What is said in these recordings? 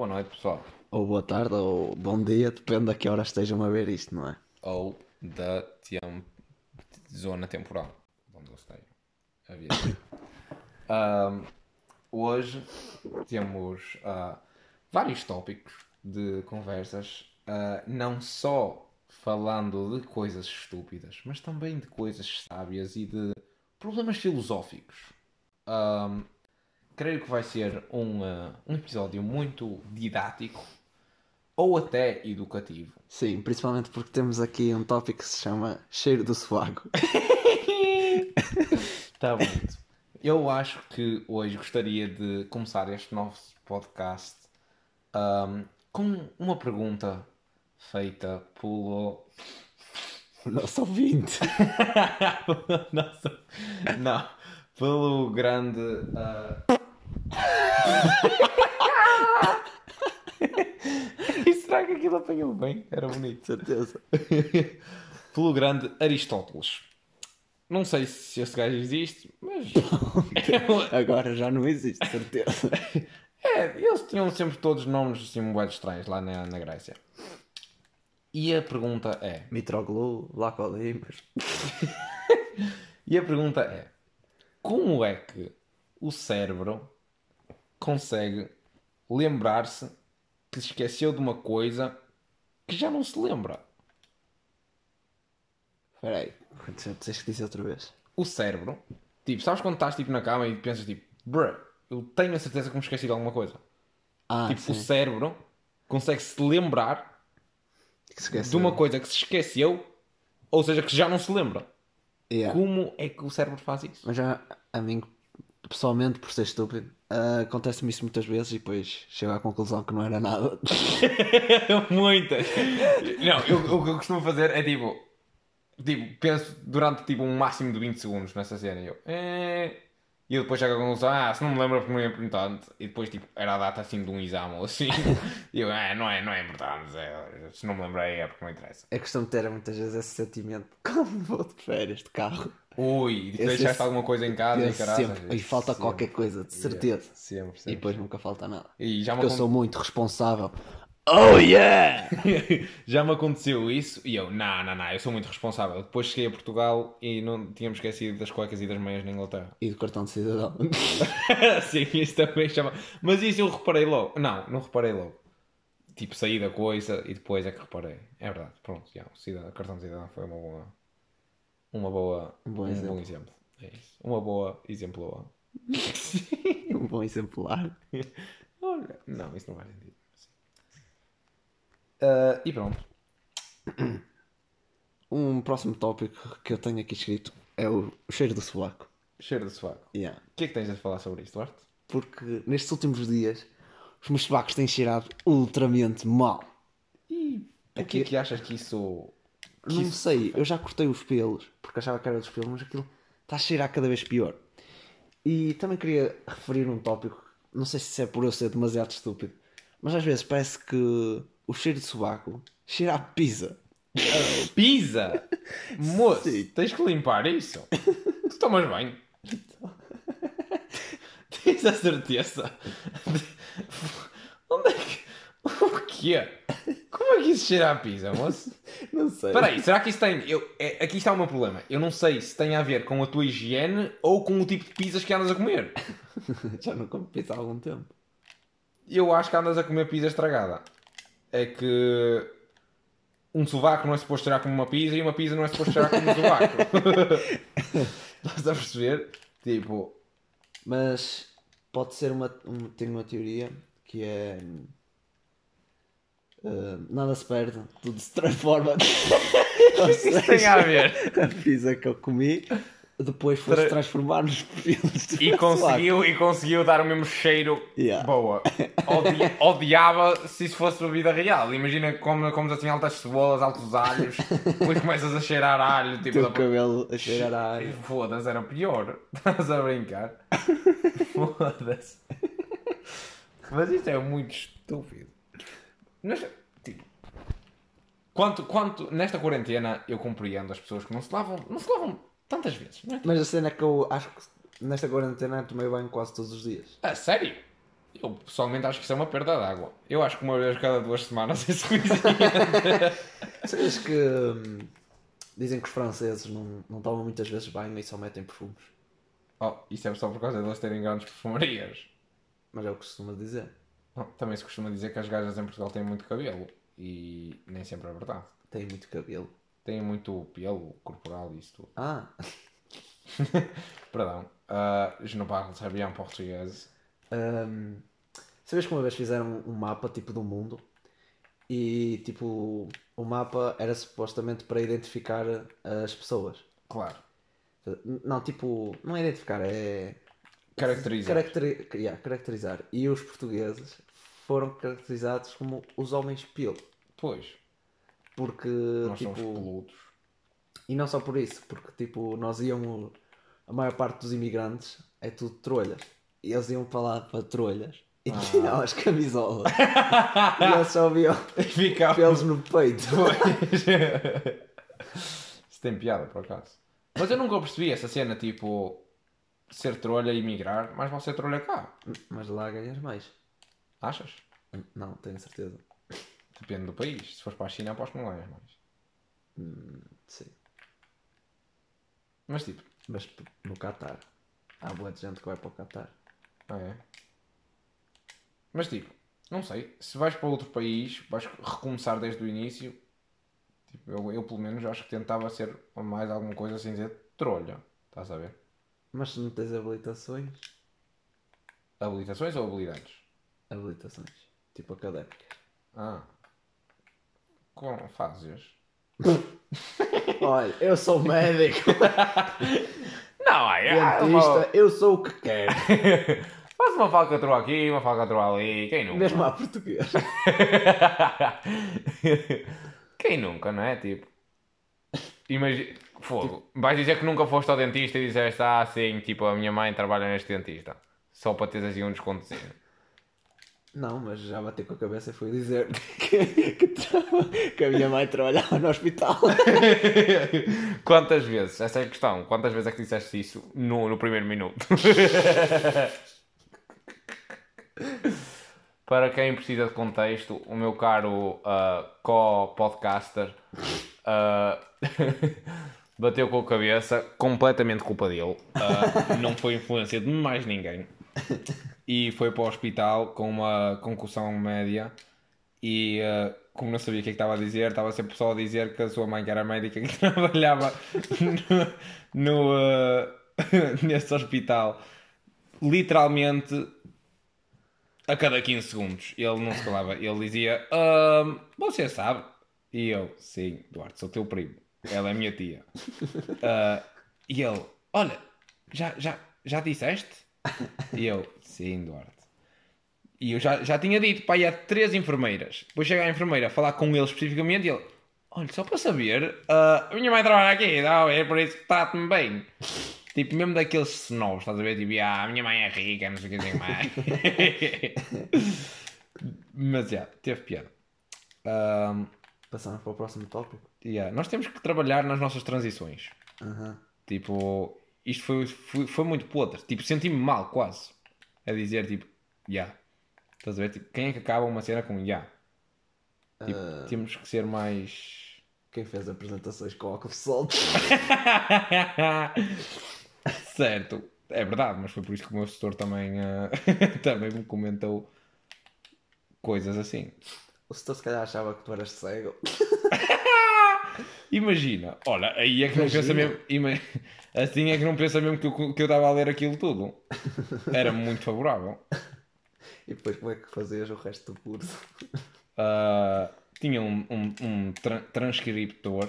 Boa noite, pessoal. Ou boa tarde, ou bom dia, depende a que hora estejam a ver isto, não é? Ou da temp... zona temporal. Onde eu esteja a ver. Ahm, hoje temos ah, vários tópicos de conversas, ah, não só falando de coisas estúpidas, mas também de coisas sábias e de problemas filosóficos. Ahm, creio que vai ser um, ah, um episódio muito didático ou até educativo. Sim, principalmente porque temos aqui um tópico que se chama cheiro do sovaco. Está bonito. Eu acho que hoje gostaria de começar este novo podcast ahm, com uma pergunta feita pelo. O nosso ouvinte. Não, pelo grande. ah, E será que aquilo apanhou bem? Era bonito. Certeza. Pelo grande Aristóteles. Não sei se esse gajo existe, mas. Agora já não existe, certeza. É, eles tinham sempre todos nomes assim muito estranhos lá na, na Grécia. E a pergunta é. Mitroglou, Lacodimas. E a pergunta é: como é que o cérebro consegue lembrar-se que se esqueceu de uma coisa que já não se lembra? Espera aí, tens que dizer outra vez. O cérebro, tipo, sabes quando estás tipo, na cama e pensas tipo, bruh, eu tenho a certeza que me esqueci de alguma coisa. Ah, tipo, sim. o cérebro consegue se lembrar se de uma coisa que se esqueceu, ou seja, que já não se lembra. Yeah. Como é que o cérebro faz isso? Mas já, a mim, pessoalmente, por ser estúpido, ah, acontece-me isso muitas vezes e depois chego à conclusão que não era nada. Muitas. Não, eu- o que eu costumo fazer é tipo, tipo, penso durante tipo um máximo de 20 segundos nessa cena. E eu, eh... E eu depois chego à conclusão, ah, se não me lembro porque não é importante. E depois, tipo, era a data assim de um exame ou assim. E eu, ah, não é, não é importante. é- se não me lembrei é porque não interessa. É questão de ter muitas vezes esse sentimento. Como vou de férias de carro? Ui, e deixaste esse- alguma coisa em casa e caralho. sempre. E falta qualquer coisa, de certeza. Sempre, sempre. E depois nunca falta nada. E já Porque eu sou muito responsável. Oh yeah! já me aconteceu isso e eu, não, não, não, eu sou muito responsável. Depois cheguei a Portugal e não tínhamos esquecido das cuecas e das meias na Inglaterra. E do cartão de cidadão. Sim, isso também chama. Mas isso eu reparei logo. Não, não reparei logo. Tipo, saí da coisa e depois é que reparei. É verdade, pronto, já, o cidadão, cartão de cidadão foi uma boa. Uma boa. Um bom exemplo. exemplo. É isso. Uma boa exemplo. um bom exemplar. Olha, não, isso não faz sentido. Ah, e pronto. Um próximo tópico que eu tenho aqui escrito é o cheiro do sovaco. Cheiro de sovaco. Yeah. O que é que tens a falar sobre isto, Duarte? Porque nestes últimos dias os meus sovacos têm cheirado ultramente mal. E o que é que achas que isso. Que Não isso- sei, eu já cortei os pelos, porque achava que era dos pelos, mas aquilo está a cheirar cada vez pior. E também queria referir um tópico, não sei se é por eu ser demasiado estúpido, mas às vezes parece que o cheiro de sovaco cheira a pizza. Pisa! Moço, Sim. tens que limpar isso. tu tomas banho. tens a certeza? Onde é que. O quê? Como é que isso cheira a pizza, moço? Não sei. Espera aí, será que isso tem. Eu, é, aqui está o meu problema. Eu não sei se tem a ver com a tua higiene ou com o tipo de pizzas que andas a comer. Já não como pizza há algum tempo. Eu acho que andas a comer pizza estragada. É que um sovaco não é suposto cheirar como uma pizza e uma pizza não é suposto cheirar como um sovaco. Estás a perceber? Tipo, Mas pode ser uma, um- tenho uma teoria que é eh, nada se perde, tudo se transforma. Ou isso tem a ver. a pizza que eu comi depois foi-se Tra- transformar nos do E conseguiu, e conseguiu dar o mesmo cheiro Yeah. boa. Odi- odiava se isso fosse para a vida real. Imagina como comes assim altas cebolas, altos alhos, depois começas a cheirar alho. O Tipo, teu da- cabelo a cheirar alho. Foda-se, era pior. Estás a brincar? Foda-se. Mas isto é muito estúpido. Nesta, tipo, quanto, quanto, nesta quarentena eu compreendo as pessoas que não se lavam, não se lavam tantas vezes, não é? Mas a cena é que eu acho que nesta quarentena tomei banho quase todos os dias. A sério? Eu pessoalmente acho que isso é uma perda de água. Eu acho que uma vez cada duas semanas é suficiente. Sabias que hum, dizem que os franceses não, não tomam muitas vezes banho e só metem perfumes? oh, isso é só por causa de eles terem grandes perfumarias. Mas é o que costuma dizer. Também se costuma dizer que as gajas em Portugal têm muito cabelo. E nem sempre é verdade. Têm muito cabelo. Têm muito pelo corporal e isso tudo. Ah, Perdão. Uh, je ne parle très bien português. hum, sabias que uma vez fizeram um mapa tipo do mundo e tipo o mapa era supostamente para identificar as pessoas. Claro. Não, tipo, não é identificar, é Caracterizar. Caracteri- yeah, caracterizar. E os portugueses foram caracterizados como os homens pelo. Pois. Porque, Nós tipo. somos peludos. E não só por isso, porque, tipo, nós íamos. A maior parte dos imigrantes é tudo trolhas. E eles iam para lá para trolhas e Ah. tiravam as camisolas. e eles só viam pelos no peito. Pois. Isso tem piada, por acaso. Mas eu nunca percebi essa cena, tipo, ser trolha e migrar, mas vão ser trolha cá. Mas lá ganhas mais. Achas? Não, tenho certeza. Depende do país. Se fores para a China, aposto que não ganhas mais. Sim. Mas tipo, Mas no Qatar. Há boa de gente que vai para o Qatar. ah, é. Mas tipo, não sei. Se vais para outro país, vais recomeçar desde o início. Tipo, eu, eu pelo menos acho que tentava ser mais alguma coisa sem dizer trolha. Estás a ver? Mas se não tens habilitações. Habilitações ou habilidades? Habilitações. Tipo académicas. Ah. Como fazes? Olha, eu sou médico, Não, é. dentista, eu sou o que quero. Faz uma falcatrua aqui, uma falcatrua ali. Quem nunca? Mesmo a português. Quem nunca, não é? Tipo. Imagina. Fogo. Vais dizer que nunca foste ao dentista e disseste, ah, sim, tipo, a minha mãe trabalha neste dentista. Só para teres assim um descontozinho. Não, mas já bateu com a cabeça e foi dizer que, que, que a minha mãe trabalhava no hospital. Quantas vezes? Essa é a questão. Quantas vezes é que disseste isso no, no primeiro minuto? Para quem precisa de contexto, o meu caro ah, co-podcaster ah, bateu com a cabeça, completamente culpa dele. Ah, não foi influência de mais ninguém. E foi para o hospital com uma concussão média. E ah, como não sabia o que é que estava a dizer, estava sempre só a dizer que a sua mãe, que era médica, que trabalhava no, no, ah, nesse hospital, literalmente a cada 15 segundos. Ele não se calava. Ele dizia: "Ahm, Você sabe? E eu: Sim, Duarte, sou teu primo. Ela é minha tia. Ah, e ele: Olha, já, já, já disseste? E eu: Sim, Duarte. E eu já, já tinha dito, pai, há três enfermeiras. Depois chega a enfermeira a falar com ele especificamente e ele: Olha, só para saber, ah, a minha mãe trabalha aqui, não, é por isso que trate-me bem. Tipo, mesmo daqueles snobs, estás a ver? Tipo, ah, a minha mãe é rica, não sei o que dizer mais. Mas, já, teve piada. Ahm, Passamos para o próximo tópico. Yeah, Nós temos que trabalhar nas nossas transições. Aham. Tipo, isto foi, foi, foi muito podre. Tipo, senti-me mal, quase. A dizer, tipo, já. Estás a ver? Tipo, quem é que acaba uma cena com já? Tipo, Ah. temos que ser mais. Quem fez apresentações com de sol? certo, é verdade, mas foi por isso que o meu assessor também, ah, também me comentou coisas assim. O setor se calhar achava que tu eras cego. Imagina, olha, aí é que não pensa Imagina. mesmo. ima- Assim é que não pensa mesmo que eu que eu estava a ler aquilo tudo. Era muito favorável. E depois como é que fazias o resto do curso? Ah, tinha um, um, um tran- transcriptor.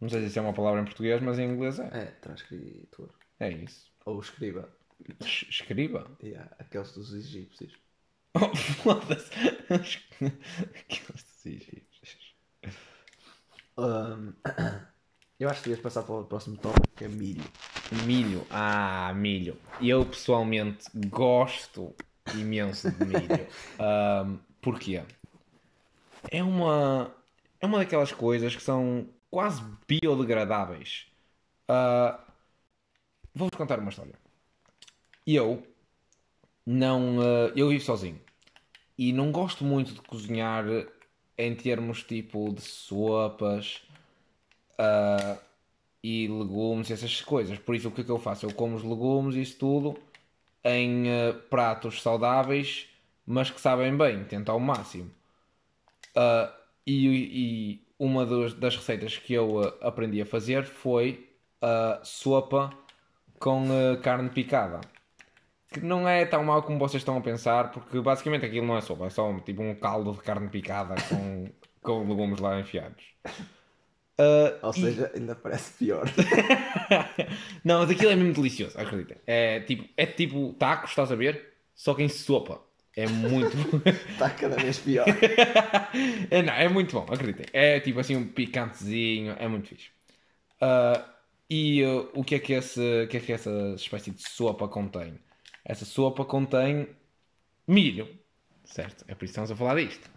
Não sei se isso é uma palavra em português, mas em inglês é. É, transcritor. É isso. Ou escriba. Es- Escriba. Yeah, aqueles dos egípcios. Oh, foda-se. Aqueles dos egípcios. Ahm, eu acho que devias passar para o próximo tópico, que é milho. Milho. Ah, milho. Eu pessoalmente gosto imenso de milho. Ahm, porquê? É uma, é uma daquelas coisas que são quase biodegradáveis. Ah, Vou-vos contar uma história. Eu, não. eh, eu vivo sozinho. E não gosto muito de cozinhar em termos tipo de sopas ah, e legumes, essas coisas. Por isso, o que é que eu faço? Eu como os legumes e isso tudo em eh, pratos saudáveis, mas que sabem bem, tento ao máximo. Ah, e, e uma das, das receitas que eu aprendi a fazer foi a sopa com carne picada. Que não é tão mau como vocês estão a pensar, porque basicamente aquilo não é sopa, é só tipo um caldo de carne picada com, com legumes lá enfiados. Ah, Ou e- seja, ainda parece pior. não, mas aquilo é mesmo delicioso, acredita. É tipo, é tipo tacos, estás a ver? Só que em sopa. É muito bom. Está cada vez pior. é, não, é muito bom, acreditem. É tipo assim um picantezinho, é muito fixe. Ah, e ah, o que é que, esse, o que é que essa espécie de sopa contém? Essa sopa contém milho, certo? É por isso que estamos a falar disto.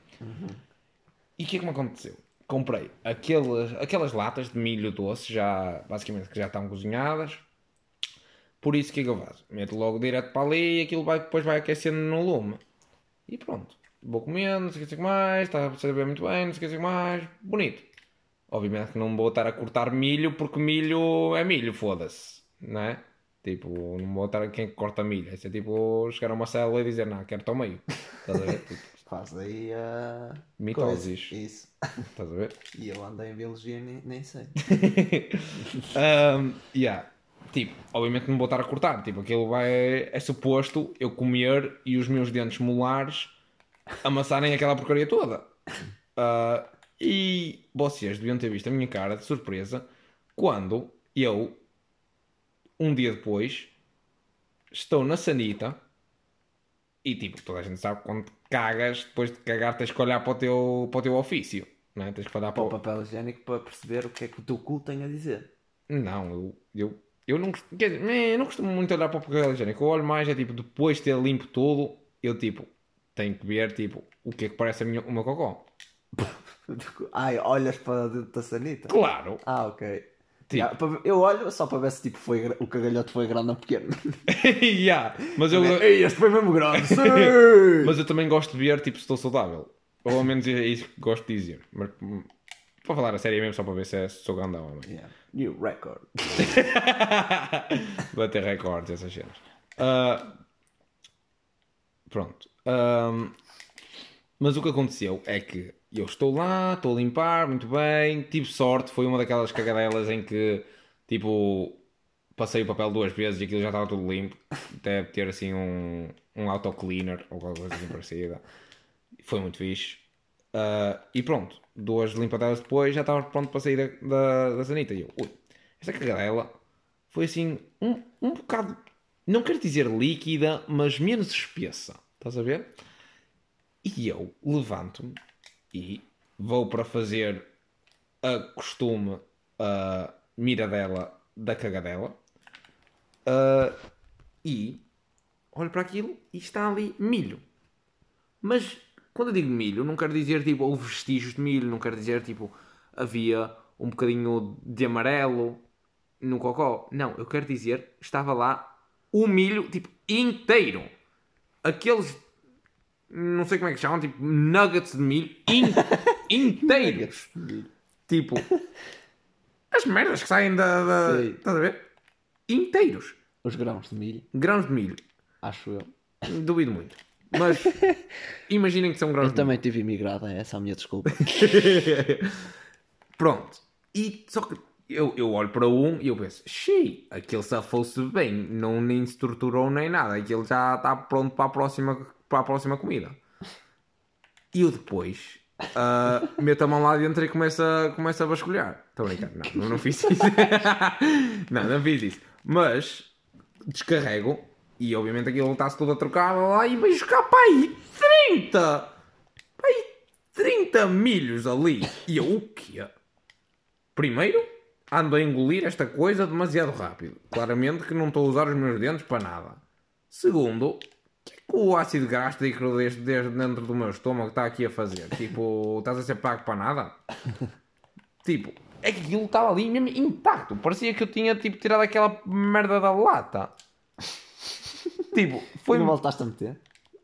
E o que é que me aconteceu? Comprei aquelas, aquelas latas de milho doce, já, basicamente que já estão cozinhadas. Por isso o que é que eu faço? Meto logo direto para ali e aquilo vai, depois vai aquecendo no lume. E pronto. Vou comendo, não sei o que mais, está a saber muito bem, não sei o que mais. Bonito. Obviamente que não vou estar a cortar milho porque milho é milho, foda-se. Não é? Tipo, não vou estar quem corta milho. Isso é tipo chegar a uma célula e dizer, não, quero tão meio. Estás a ver? Tipo, Faz aí a. mitoses. coisa. Isso. Estás a ver? E eu ando em biologia nem, nem sei. Um, yeah. Tipo, obviamente não vou estar a cortar. Tipo, aquilo vai. É suposto eu comer e os meus dentes molares amassarem aquela porcaria toda. Ah, e vocês deviam ter visto a minha cara de surpresa quando eu, um dia depois, estou na sanita e tipo, toda a gente sabe quando cagas, depois de cagar, tens que olhar para o teu, para o teu ofício. Não é? Tens que olhar para Para o papel higiênico para perceber o que é que o teu cu tem a dizer. Não, eu, eu, eu não costumo, quer dizer, eh, eu não costumo muito olhar para o papel higiênico. Eu olho mais, é tipo, depois de ter limpo tudo, eu tipo, tenho que ver, tipo, o que é que parece a minha, o meu cocó. Ai, olhas para dentro da sanita? Claro! Ah, ok. Tipo. Yeah, eu olho só para ver se tipo, foi, o cagalhote foi grande ou pequeno. yeah, mas, eu, Ei, este foi mesmo grande. Mas eu também gosto de ver, tipo, se estou saudável. Ou ao menos é isso que gosto de dizer. Mas, hum, para falar a sério mesmo, só para ver se, é, se sou grandão ou não. Yeah. New record. Bater recordes, essas cenas. Ah, pronto. Ahm, mas o que aconteceu é que eu estou lá, estou a limpar, muito bem. Tive sorte, foi uma daquelas cagadelas em que, tipo, passei o papel duas vezes e aquilo já estava tudo limpo. Deve ter assim um, um autocleaner ou qualquer coisa assim parecida. Foi muito fixe. Ah, e pronto, duas limpadelas depois já estava pronto para sair da, da, da sanita. E eu, ui, esta cagadela foi assim um, um bocado, não quero dizer líquida, mas menos espessa. Estás a ver? E eu levanto-me e vou para fazer a costume a miradela da cagadela. Ah, e olho para aquilo e está ali milho. Mas quando eu digo milho, não quero dizer tipo houve vestígios de milho, não quero dizer tipo havia um bocadinho de amarelo no cocó. Não, eu quero dizer estava lá o milho tipo inteiro. Aqueles não sei como é que chamam, tipo nuggets de milho in- inteiros. tipo as merdas que saem da, da estás a ver? Inteiros. Os grãos de milho, Grãos de milho. acho eu. Duvido muito. Mas imaginem que são grãos Eu de milho. também tive imigrado, é essa a minha desculpa. Pronto. E só que eu, eu olho para um e eu penso, xiii, aquele safou-se bem, não nem se torturou nem nada, aquele já está pronto para a próxima, para a próxima comida. E eu depois ah, meto a mão lá dentro e começo a, começo a vasculhar. Estou não, não, fiz isso. não, não fiz isso. Mas descarrego e obviamente aquilo está-se tudo a trocar lá e vejo cá, pai, 30! Pai, 30 milhos ali. E eu, o quê? Primeiro, ando a engolir esta coisa demasiado rápido. Claramente que não estou a usar os meus dentes para nada. Segundo, que é que o ácido gástrico desde, desde dentro do meu estômago está aqui a fazer? Tipo, estás a ser pago para nada? tipo, é que aquilo estava ali mesmo intacto. Parecia que eu tinha tipo, tirado aquela merda da lata. tipo, foi. Não voltaste a meter?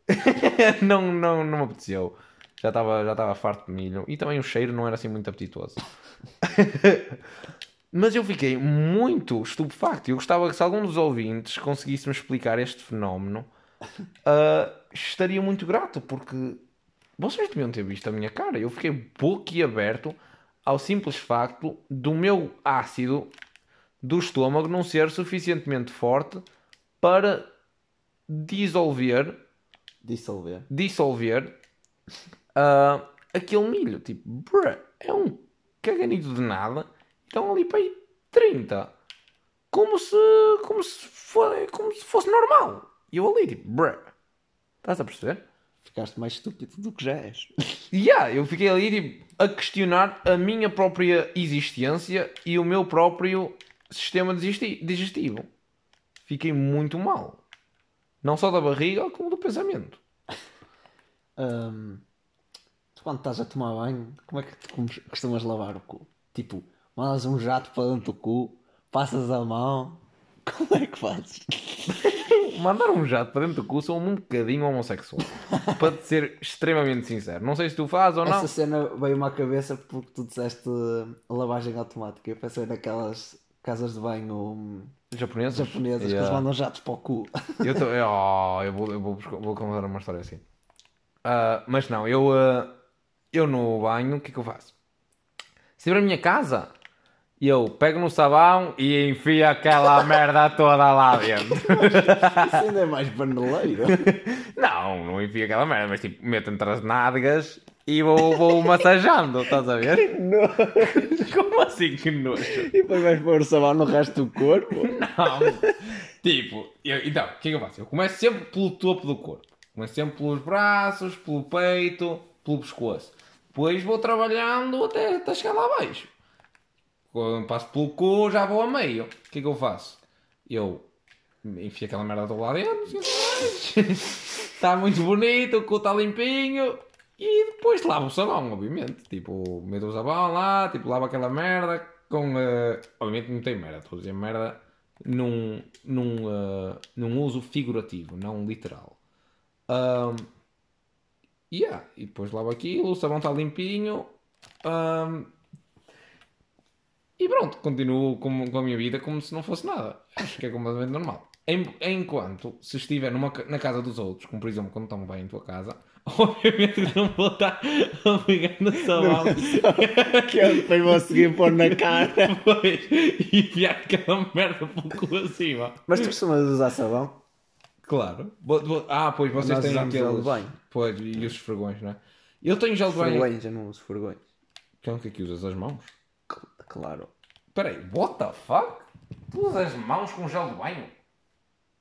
não, não, não me apeteceu. Já estava já estava farto de milho. E também o cheiro não era assim muito apetitoso. Mas eu fiquei muito estupefacto. Eu gostava que se algum dos ouvintes conseguisse me explicar este fenómeno, uh, estaria muito grato, porque vocês deviam ter visto a minha cara. Eu fiquei boquiaberto ao simples facto do meu ácido do estômago não ser suficientemente forte para dissolver Dissolver. dissolver ah, aquele milho. Tipo, bruh, é um caganito de nada. Estão ali para aí 30. Como se, como se, como se fosse normal. E eu ali, tipo, bruh. Estás a perceber? Ficaste mais estúpido do que já és. E yeah, eu fiquei ali tipo, a questionar a minha própria existência e o meu próprio sistema digesti- digestivo. Fiquei muito mal. Não só da barriga, como do pensamento. Hum, tu quando estás a tomar banho, como é que tu costumas lavar o cu? Tipo, mandas um jato para dentro do cu, passas a mão. Como é que fazes? Mandar um jato para dentro do cu sou um bocadinho homossexual. para te ser extremamente sincero. Não sei se tu fazes ou não. Essa cena veio-me à cabeça porque tu disseste lavagem automática. Eu pensei naquelas casas de banho hum, japonesas que Yeah. eles mandam jatos para o cu. Eu, tô, oh, eu, vou, eu vou, vou contar uma história assim. Ah, mas não, eu, ah, eu no banho, o que é que eu faço? Se tiver a minha casa, eu pego no sabão e enfio aquela merda toda lá dentro. Isso ainda é mais paneleiro. Não, não enfio aquela merda, mas tipo, meto entre as nádegas e vou, vou massajando, estás a ver? Como assim que nojo? e depois vais pôr o sabão no resto do corpo. Não. tipo, eu- então, o que é que eu faço? Eu começo sempre pelo topo do corpo. Começo sempre pelos braços, pelo peito, pelo pescoço. Depois vou trabalhando até, até chegar lá abaixo. Quando passo pelo cu, já vou a meio. O que é que eu faço? Eu enfio aquela merda do lado dentro. Está muito bonito, o cu está limpinho. E depois lavo o sabão, obviamente. Tipo, meto o sabão lá, tipo, lavo aquela merda com. eh, obviamente não tem merda, estou a dizer merda num, num, eh, num uso figurativo, não literal. Ahm, yeah, e depois lavo aquilo, o sabão está limpinho. ahm, e pronto, continuo com, com a minha vida como se não fosse nada. Acho que é completamente normal. Enquanto, se estiver numa, na casa dos outros, como por exemplo quando tomo bem em tua casa, obviamente não vou estar a pegar no sabão que eu depois vou seguir pôr na cara. depois e enfiar aquela merda pelo cu acima. Mas tu costumas usar sabão? Claro. Bo- bo- Ah, pois vocês Nós têm aqueles... gel de banho. Pois, e os esfregões, não é? Eu tenho gel de banho... Vergonhas, eu não uso vergonhas. Então o que é que usas? As mãos? Cl- Claro. Espera aí, what the fuck? Tu usas as mãos com gel de banho?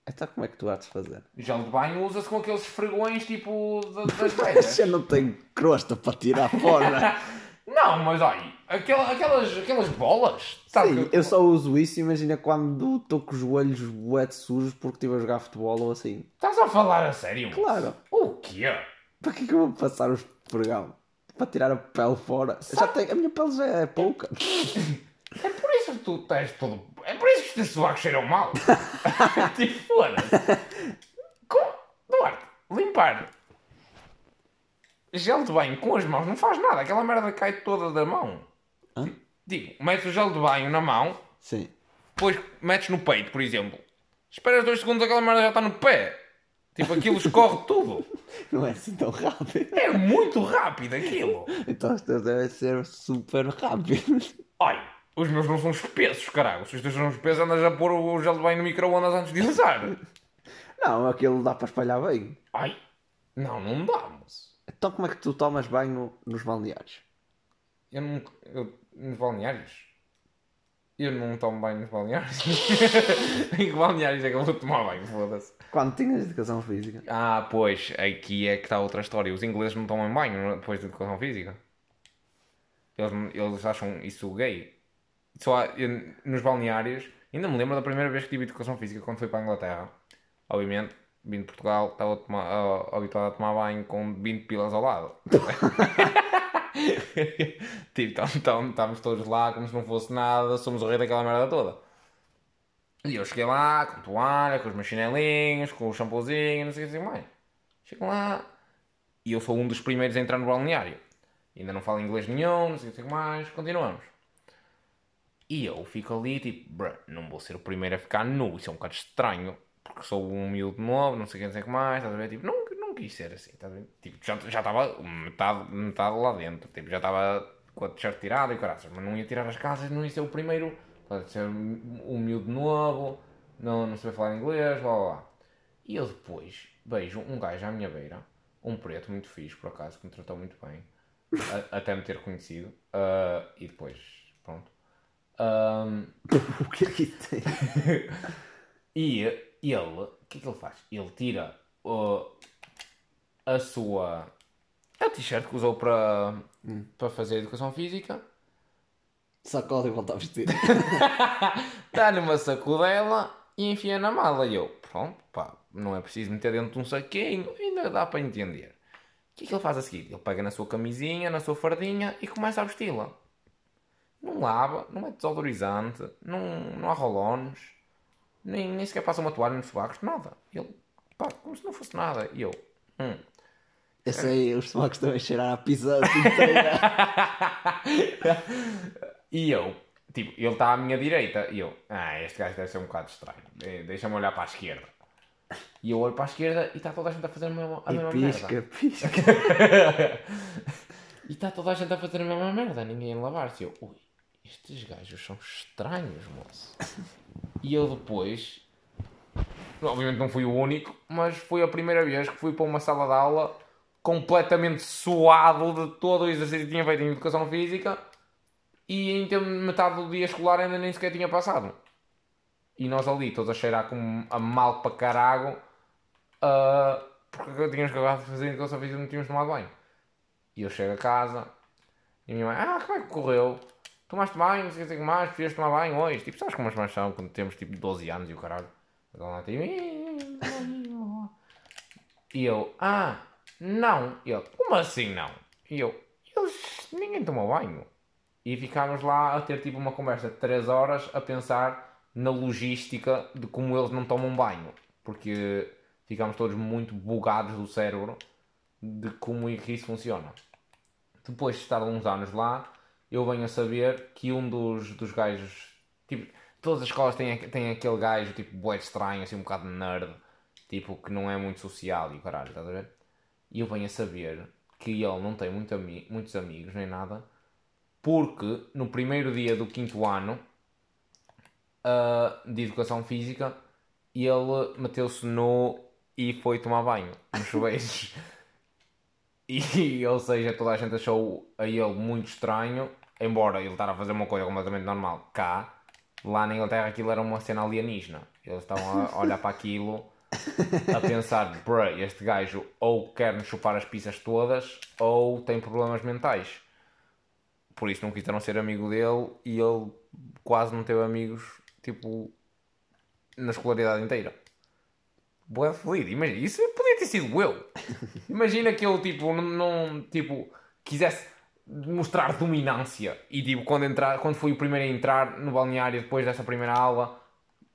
Então como é que tu há de fazer? Gel de banho usa-se com aqueles esfregões tipo da- das velhas. Eu não tenho crosta para tirar fora. não, mas olha, aquela- aquelas, aquelas bolas, sabe? Sim, que- eu só uso isso, imagina quando estou com os joelhos bué sujos porque estive a jogar futebol ou assim. Estás a falar a sério? Claro. O quê? Para que é que eu vou passar os pregão? Para tirar a pele fora? Já tenho, a minha pele já é pouca. É por isso que tu estás todo... É por isso que os teus sovacos cheiram mal. tipo, foda-se. Com- Duarte, limpar gel de banho com as mãos não faz nada. Aquela merda cai toda da mão. Hã? Digo, metes o gel de banho na mão, Sim. depois metes no peito, por exemplo. Esperas dois segundos, aquela merda já está no pé. Tipo, aquilo escorre tudo. Não é assim tão rápido. É muito rápido aquilo. Então os teus devem ser super rápidos. Olha, os meus não são espessos, caralho. Se os teus são espessos, andas a pôr o gel de banho no micro-ondas antes de usar. Não, aquilo dá para espalhar bem. Ai, não, não dá, moço. Então como é que tu tomas banho nos balneários? Eu não. Eu, nos balneários? Eu não tomo banho nos balneários. em que balneários é que eu vou tomar banho? Foda-se. Quando tinhas educação física? Ah, pois, aqui é que está outra história. Os ingleses não tomam banho depois de educação física. Eles, eles acham isso gay. Só há- eu- nos balneários, ainda me lembro da primeira vez que tive educação física quando fui para a Inglaterra. Obviamente, vim de Portugal, estava a tomar- a- habituado a tomar banho com 20 pilas ao lado. tipo, então, estávamos todos lá como se não fosse nada, somos o rei daquela merda toda. E eu cheguei lá com toalha, com os meus chinelinhos, com o shampoozinho, não sei o que mais. Chego lá e eu sou um dos primeiros a entrar no balneário. Ainda não falo inglês nenhum, não sei o que mais. Continuamos. E eu fico ali tipo, bruh, não vou ser o primeiro a ficar nu, isso é um bocado estranho, porque sou um miúdo novo, não sei o que, mais, estás a ver? Tipo, não quis ser assim, estás a ver? Tipo, já estava metade, metade lá dentro, tipo, já estava com a t-shirt tirada e caraças, mas não ia tirar as calças, não ia ser o primeiro, pode ser um miúdo novo, não, não saber falar inglês, blá blá blá. E eu depois vejo um gajo à minha beira, um preto muito fixe, por acaso, que me tratou muito bem, a- até me ter conhecido, ah, e depois, pronto. Ahm, O que é que isso tem? e ele, o que é que ele faz? Ele tira uh, a sua. a t-shirt que usou para, para fazer educação física, Sacode e volta a vestir. dá numa sacudela e enfia na mala. E eu, pronto, pá, não é preciso meter dentro de um saquinho, ainda dá para entender. O que é que ele faz a seguir? Ele pega na sua camisinha, na sua fardinha e começa a vesti-la. Não lava, não é desodorizante, não, não há rolões, nem, nem sequer passa uma toalha nos sobacos, nada. Ele, pá, como se não fosse nada. E eu, hum. Esse aí, os tomacos também cheirar a pizza inteira. E eu, tipo, ele está à minha direita. E eu, ah, este gajo deve ser um bocado estranho. Eh, Deixa-me olhar para a esquerda. E eu olho para a esquerda e está toda a gente a fazer a mesma, a mesma e pisca, merda. pisca. E está toda a gente a fazer a mesma merda, ninguém a lavar-se. Eu, ui, estes gajos são estranhos, moço. E eu depois, obviamente não fui o único, mas foi a primeira vez que fui para uma sala de aula completamente suado de todo o exercício que tinha feito em educação física e em metade do dia escolar ainda nem sequer tinha passado. E nós ali, todos a cheirar com a mal para carago, ah, porque tínhamos acabado de fazer educação física e não tínhamos tomado banho. E eu chego a casa e a minha mãe, ah, como é que correu? Tomaste banho, não sei o que mais, preferias tomar banho hoje? Tipo, sabes como as mães são quando temos tipo 12 anos e o caralho? E eu, ah, não. E ele, como assim não? E eu, eles, ninguém tomou banho. E ficámos lá a ter tipo uma conversa de 3 horas a pensar na logística de como eles não tomam banho. Porque ficámos todos muito bugados do cérebro de como é que isso funciona. Depois de estar uns anos lá, eu venho a saber que um dos, dos gajos, tipo, todas as escolas têm, têm aquele gajo, tipo, bué estranho, assim, um bocado nerd, tipo, que não é muito social e o caralho, estás a ver? E eu venho a saber que ele não tem muito ami muitos amigos nem nada, porque no primeiro dia do quinto ano ah, de educação física, ele meteu-se nu e foi tomar banho nos chuveiros. E, ou seja, toda a gente achou a ele muito estranho, embora ele estar a fazer uma coisa completamente normal cá, lá na Inglaterra aquilo era uma cena alienígena. Eles estavam a olhar para aquilo a pensar, bruh, este gajo ou quer nos chupar as pizzas todas ou tem problemas mentais. Por isso não quiseram ser amigo dele e ele quase não teve amigos, tipo, na escolaridade inteira. Boa feliz, imagina, isso podia ter sido eu. Imagina que eu, tipo, não, não, tipo, quisesse mostrar dominância e, tipo, quando, entrar, quando fui o primeiro a entrar no balneário depois dessa primeira aula,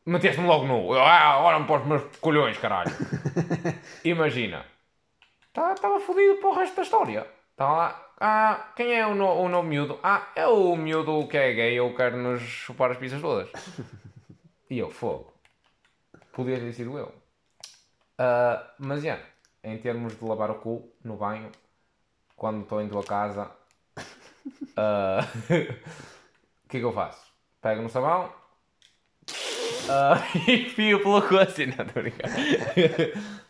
meteste-me logo nu. Ah, agora me pôs os meus colhões, caralho. Imagina. Estava fodido para o resto da história. Estava lá, ah, quem é o, no, o novo miúdo? Ah, é o miúdo que é gay, eu quero nos chupar as pizzas todas. E eu, fogo. Podia ter sido eu. Ah, mas, já, em termos de lavar o cu no banho, quando estou em tua casa, ah, o que é que eu faço? Pego no sabão ah, e fio assim, não estou.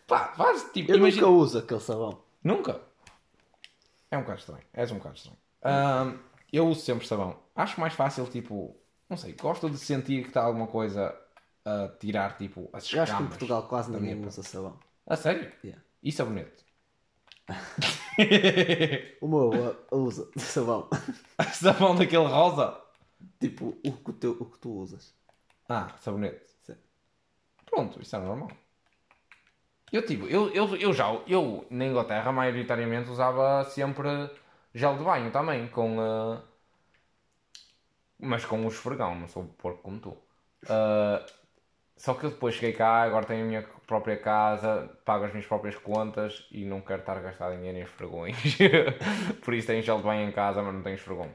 Pá, faz tipo, Eu imagina. nunca uso aquele sabão. Nunca? É um bocado estranho. És um bocado estranho. Ahm, eu uso sempre sabão. Acho mais fácil, tipo... Não sei, gosto de sentir que está alguma coisa a tirar, tipo, as Eu acho que em escamas Portugal quase ninguém minha usa sabão. A sério? Yeah. E sabonete? O meu uh, usa sabão. sabão daquele rosa? tipo, o que, tu, o que tu usas. Ah, sabonete. Pronto, isso é normal. Eu, tipo, eu, eu, eu já... Eu, na Inglaterra, maioritariamente usava sempre gel de banho também, com... ah, mas com o esfregão, não sou porco como tu. Ah, Só que eu depois cheguei cá, agora tenho a minha própria casa, pago as minhas próprias contas e não quero estar a gastar dinheiro em esfregões. Por isso tenho gel de banho em casa, mas não tenho esfregão.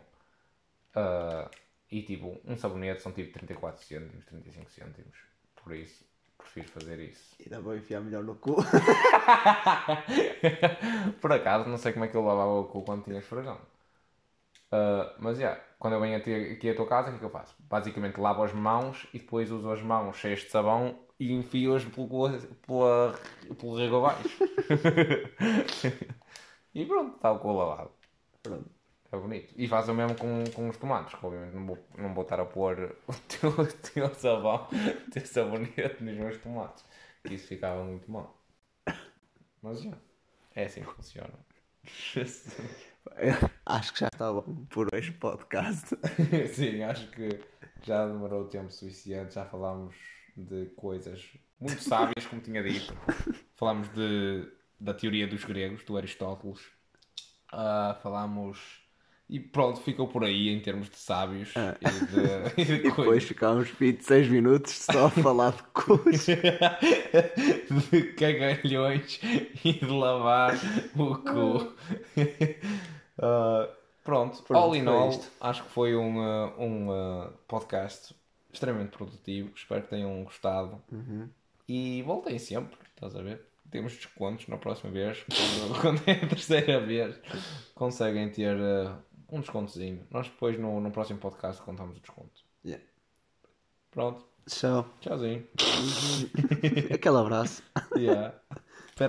Ah, e tipo, um sabonete são tipo 34 cêntimos, 35 cêntimos. Por isso, prefiro fazer isso. E dá para enfiar melhor no cu. Por acaso, não sei como é que eu lavava o cu quando tinha esfregão. Ah, mas, já, quando eu venho aqui, aqui à tua casa, o que é que eu faço? Basicamente lavo as mãos e depois uso as mãos cheias de sabão e enfio-as pelo, pela, pelo rego abaixo. e pronto, está o cu lavado. Pronto. É bonito. E faço o mesmo com, com os tomates, que obviamente não vou, não vou estar a pôr o teu, o teu sabão, o teu sabonete nos meus tomates. Isso ficava muito mal. Mas já, é assim que funciona. Acho que já está bom por hoje podcast. Sim, acho que já demorou tempo suficiente, já falámos de coisas muito sábias, como tinha dito. Falámos de, da teoria dos gregos, do Aristóteles. Ah, falámos. E pronto, ficou por aí em termos de sábios Ah. e de, e de E depois ficámos 26 minutos só a falar de cus. de cagalhões e de lavar o cu. Ah, pronto, Pronto, all in all, isto. acho que foi um, ah, um podcast extremamente produtivo. Espero que tenham gostado. Uhum. E voltem sempre, estás a ver? Temos descontos na próxima vez. Quando, quando é a terceira vez, conseguem ter ah, um descontozinho. Nós depois no, no próximo podcast contamos o desconto. Yeah. Pronto, Tchau. tchauzinho. Aquele abraço. Yeah.